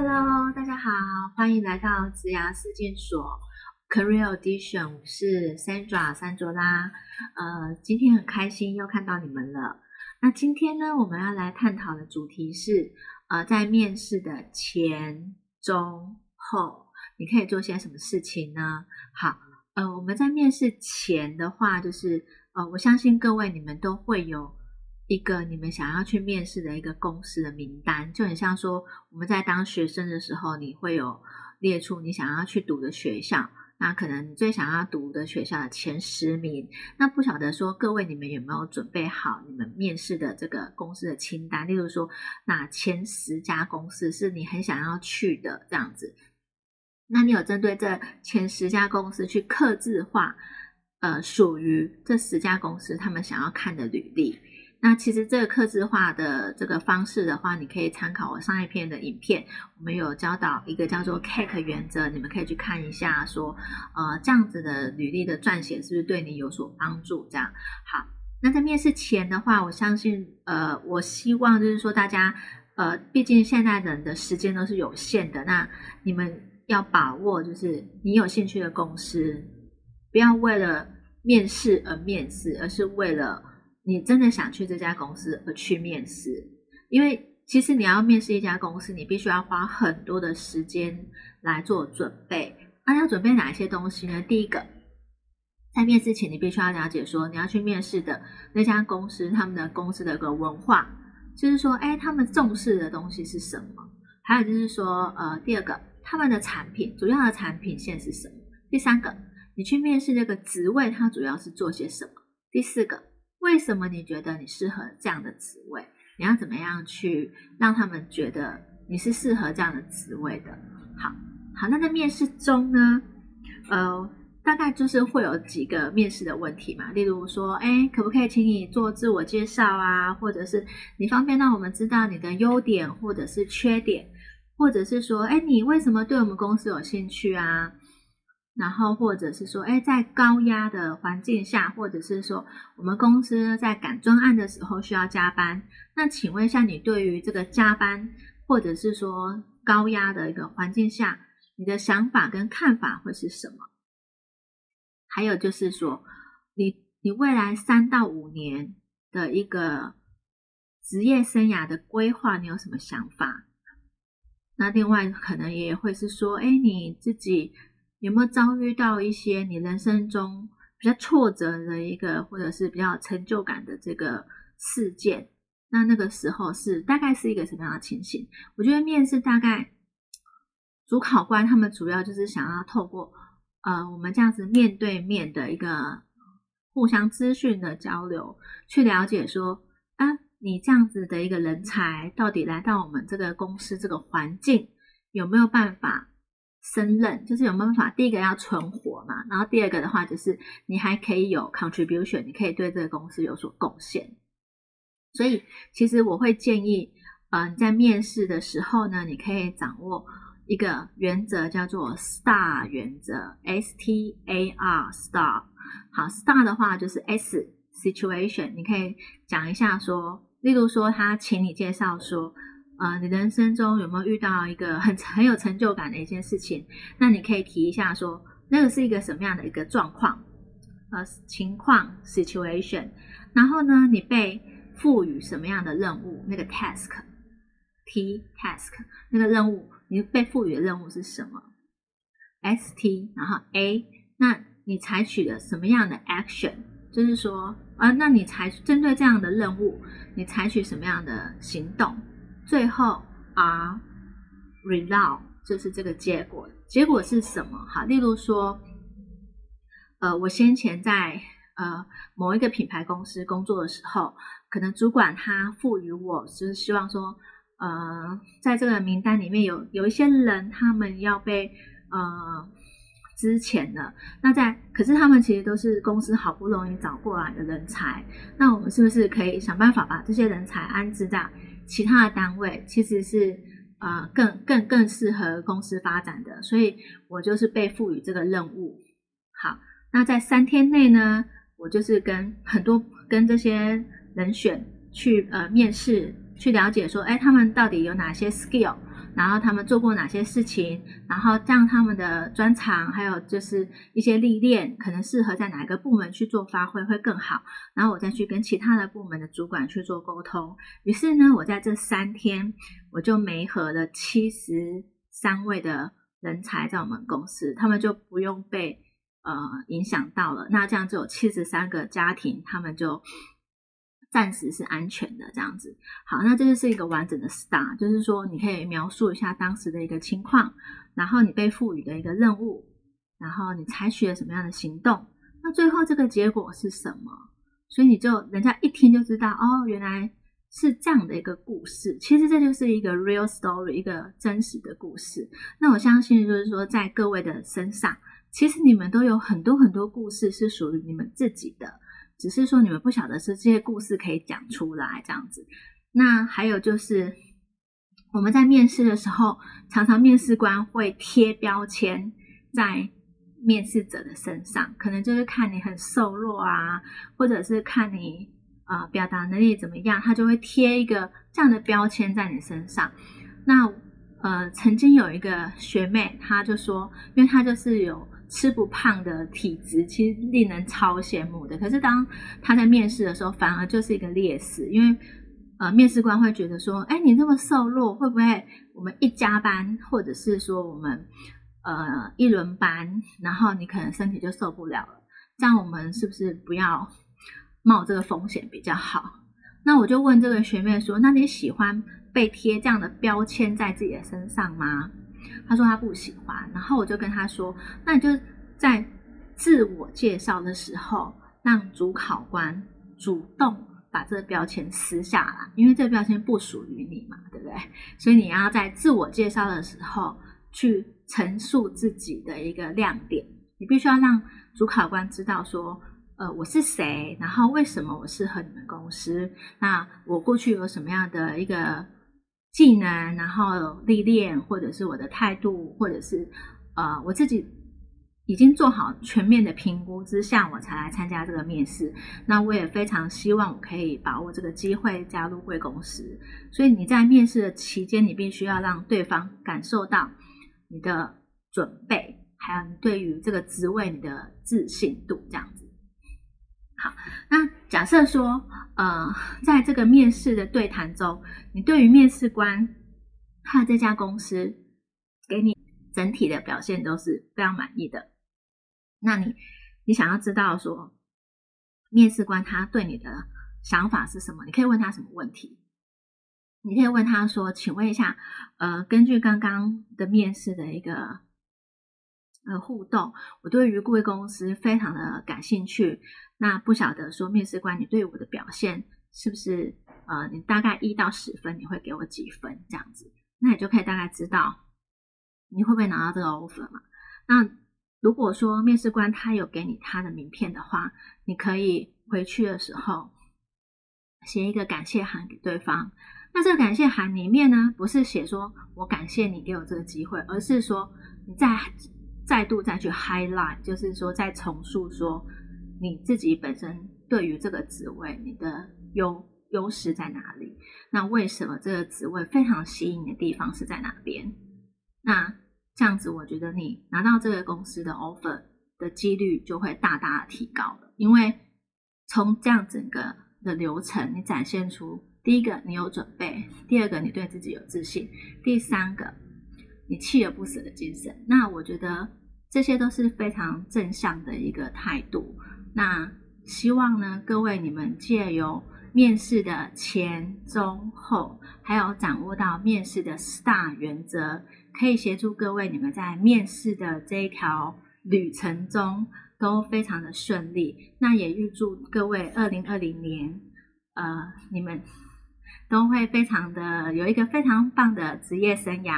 Hello，大家好，欢迎来到职涯实践所 Career Edition，我是 Sandra 三卓拉。呃，今天很开心又看到你们了。那今天呢，我们要来探讨的主题是，呃，在面试的前、中、后，你可以做些什么事情呢？好，呃，我们在面试前的话，就是呃，我相信各位你们都会有。一个你们想要去面试的一个公司的名单，就很像说我们在当学生的时候，你会有列出你想要去读的学校，那可能你最想要读的学校的前十名。那不晓得说各位你们有没有准备好你们面试的这个公司的清单？例如说，那前十家公司是你很想要去的这样子，那你有针对这前十家公司去刻字化，呃，属于这十家公司他们想要看的履历。那其实这个刻字化的这个方式的话，你可以参考我上一篇的影片，我们有教导一个叫做 Cake 原则，你们可以去看一下，说呃这样子的履历的撰写是不是对你有所帮助？这样好。那在面试前的话，我相信呃我希望就是说大家呃，毕竟现在人的时间都是有限的，那你们要把握就是你有兴趣的公司，不要为了面试而面试，而是为了。你真的想去这家公司而去面试，因为其实你要面试一家公司，你必须要花很多的时间来做准备。那要准备哪些东西呢？第一个，在面试前，你必须要了解说你要去面试的那家公司，他们的公司的一个文化，就是说，哎，他们重视的东西是什么？还有就是说，呃，第二个，他们的产品主要的产品线是什么？第三个，你去面试这个职位，它主要是做些什么？第四个。为什么你觉得你适合这样的职位？你要怎么样去让他们觉得你是适合这样的职位的？好，好，那在面试中呢，呃，大概就是会有几个面试的问题嘛，例如说，哎，可不可以请你做自我介绍啊？或者是你方便让我们知道你的优点或者是缺点，或者是说，哎，你为什么对我们公司有兴趣啊？然后，或者是说，哎，在高压的环境下，或者是说，我们公司在赶专案的时候需要加班。那请问一下，你对于这个加班，或者是说高压的一个环境下，你的想法跟看法会是什么？还有就是说，你你未来三到五年的一个职业生涯的规划，你有什么想法？那另外可能也会是说，哎，你自己。有没有遭遇到一些你人生中比较挫折的一个，或者是比较成就感的这个事件？那那个时候是大概是一个什么样的情形？我觉得面试大概主考官他们主要就是想要透过呃我们这样子面对面的一个互相资讯的交流，去了解说啊你这样子的一个人才到底来到我们这个公司这个环境有没有办法？胜任就是有办法，第一个要存活嘛，然后第二个的话就是你还可以有 contribution，你可以对这个公司有所贡献。所以其实我会建议，呃，在面试的时候呢，你可以掌握一个原则，叫做 STAR 原则，S T A R STAR。好，STAR 的话就是 S situation，你可以讲一下说，例如说他请你介绍说。呃，你人生中有没有遇到一个很很有成就感的一件事情？那你可以提一下，说那个是一个什么样的一个状况？呃，情况 situation。然后呢，你被赋予什么样的任务？那个 task，T task，那个任务，你被赋予的任务是什么？S T，然后 A，那你采取了什么样的 action？就是说，啊，那你采针对这样的任务，你采取什么样的行动？最后啊，result 就是这个结果。结果是什么？哈，例如说，呃，我先前在呃某一个品牌公司工作的时候，可能主管他赋予我，就是希望说，呃，在这个名单里面有有一些人，他们要被呃之前的那在，可是他们其实都是公司好不容易找过来的人才，那我们是不是可以想办法把这些人才安置在？其他的单位其实是呃更更更适合公司发展的，所以我就是被赋予这个任务。好，那在三天内呢，我就是跟很多跟这些人选去呃面试，去了解说，哎，他们到底有哪些 skill，然后他们做过哪些事情，然后让他们的专长还有就是一些历练，可能适合在哪一个部门去做发挥会更好。然后我再去跟其他的部门的主管去做沟通。于是呢，我在这三天我就媒合了七十三位的人才在我们公司，他们就不用被呃影响到了。那这样就有七十三个家庭，他们就。暂时是安全的这样子，好，那这就是一个完整的 STAR，就是说你可以描述一下当时的一个情况，然后你被赋予的一个任务，然后你采取了什么样的行动，那最后这个结果是什么？所以你就人家一听就知道，哦，原来是这样的一个故事。其实这就是一个 real story，一个真实的故事。那我相信就是说，在各位的身上，其实你们都有很多很多故事是属于你们自己的。只是说你们不晓得是这些故事可以讲出来这样子。那还有就是我们在面试的时候，常常面试官会贴标签在面试者的身上，可能就是看你很瘦弱啊，或者是看你啊表达能力怎么样，他就会贴一个这样的标签在你身上。那呃，曾经有一个学妹，她就说，因为她就是有。吃不胖的体质其实令人超羡慕的，可是当他在面试的时候，反而就是一个劣势，因为呃，面试官会觉得说，哎，你那么瘦弱，会不会我们一加班，或者是说我们呃一轮班，然后你可能身体就受不了了？这样我们是不是不要冒这个风险比较好？那我就问这个学妹说，那你喜欢被贴这样的标签在自己的身上吗？他说他不喜欢，然后我就跟他说：“那你就在自我介绍的时候，让主考官主动把这个标签撕下来，因为这标签不属于你嘛，对不对？所以你要在自我介绍的时候去陈述自己的一个亮点，你必须要让主考官知道说，呃，我是谁，然后为什么我适合你们公司，那我过去有什么样的一个。”技能，然后历练，或者是我的态度，或者是呃，我自己已经做好全面的评估之下，我才来参加这个面试。那我也非常希望我可以把握这个机会加入贵公司。所以你在面试的期间，你必须要让对方感受到你的准备，还有你对于这个职位你的自信度，这样子。好，那假设说，呃，在这个面试的对谈中，你对于面试官他这家公司给你整体的表现都是非常满意的，那你你想要知道说，面试官他对你的想法是什么？你可以问他什么问题？你可以问他说，请问一下，呃，根据刚刚的面试的一个呃互动，我对于贵公司非常的感兴趣。那不晓得说面试官，你对我的表现是不是呃，你大概一到十分，你会给我几分这样子？那你就可以大概知道你会不会拿到这个 offer 嘛？那如果说面试官他有给你他的名片的话，你可以回去的时候写一个感谢函给对方。那这个感谢函里面呢，不是写说我感谢你给我这个机会，而是说你在再度再去 highlight，就是说再重述说。你自己本身对于这个职位，你的优优势在哪里？那为什么这个职位非常吸引你的地方是在哪边？那这样子，我觉得你拿到这个公司的 offer 的几率就会大大的提高了。因为从这样整个的流程，你展现出第一个你有准备，第二个你对自己有自信，第三个你锲而不舍的精神。那我觉得这些都是非常正向的一个态度。那希望呢，各位你们借由面试的前、中、后，还有掌握到面试的四大原则，可以协助各位你们在面试的这一条旅程中都非常的顺利。那也预祝各位二零二零年，呃，你们都会非常的有一个非常棒的职业生涯。